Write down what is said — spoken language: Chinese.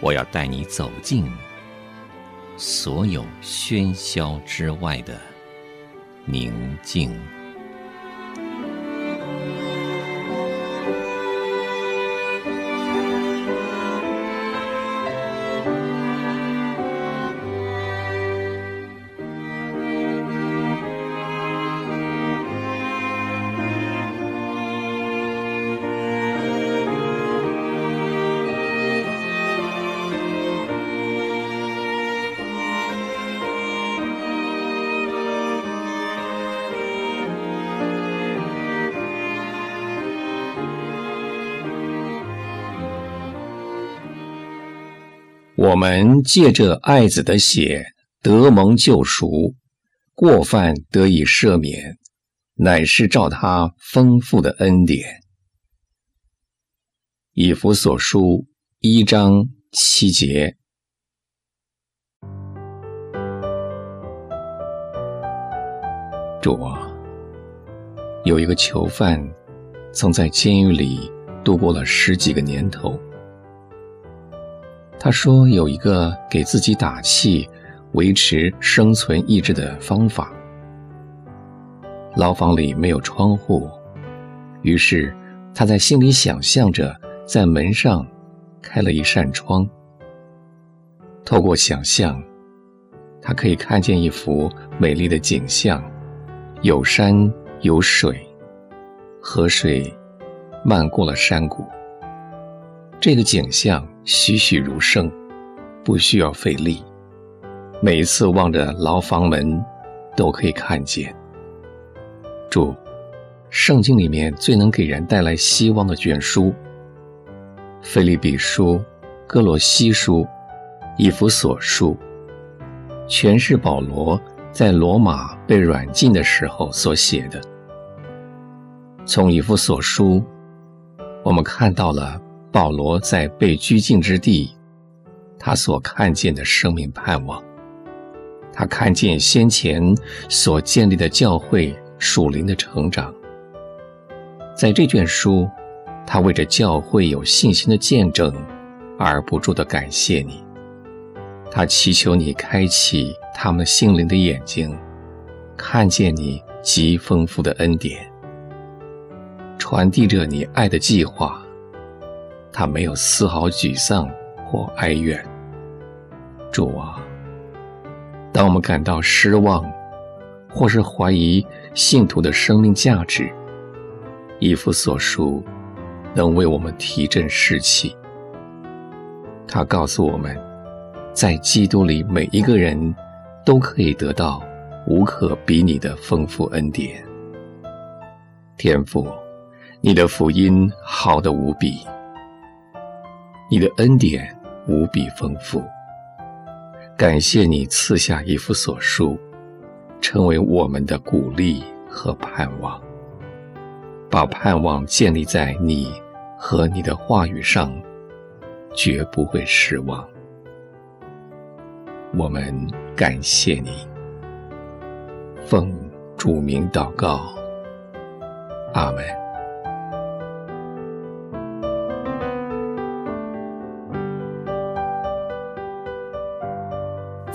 我要带你走进所有喧嚣之外的宁静。我们借着爱子的血得蒙救赎，过犯得以赦免，乃是照他丰富的恩典。以弗所书一章七节。主啊，有一个囚犯，曾在监狱里度过了十几个年头。他说：“有一个给自己打气、维持生存意志的方法。牢房里没有窗户，于是他在心里想象着，在门上开了一扇窗。透过想象，他可以看见一幅美丽的景象：有山有水，河水漫过了山谷。这个景象。”栩栩如生，不需要费力。每一次望着牢房门，都可以看见。注，圣经里面最能给人带来希望的卷书，《腓立比书》、《歌罗西书》、《以弗所书》，全是保罗在罗马被软禁的时候所写的。从以弗所书，我们看到了。保罗在被拘禁之地，他所看见的生命盼望，他看见先前所建立的教会属灵的成长。在这卷书，他为着教会有信心的见证而不住地感谢你。他祈求你开启他们心灵的眼睛，看见你极丰富的恩典，传递着你爱的计划。他没有丝毫沮丧或哀怨。主啊，当我们感到失望，或是怀疑信徒的生命价值，以弗所书能为我们提振士气。他告诉我们，在基督里，每一个人都可以得到无可比拟的丰富恩典。天父，你的福音好得无比。你的恩典无比丰富，感谢你赐下一幅所书，成为我们的鼓励和盼望，把盼望建立在你和你的话语上，绝不会失望。我们感谢你，奉主名祷告，阿门。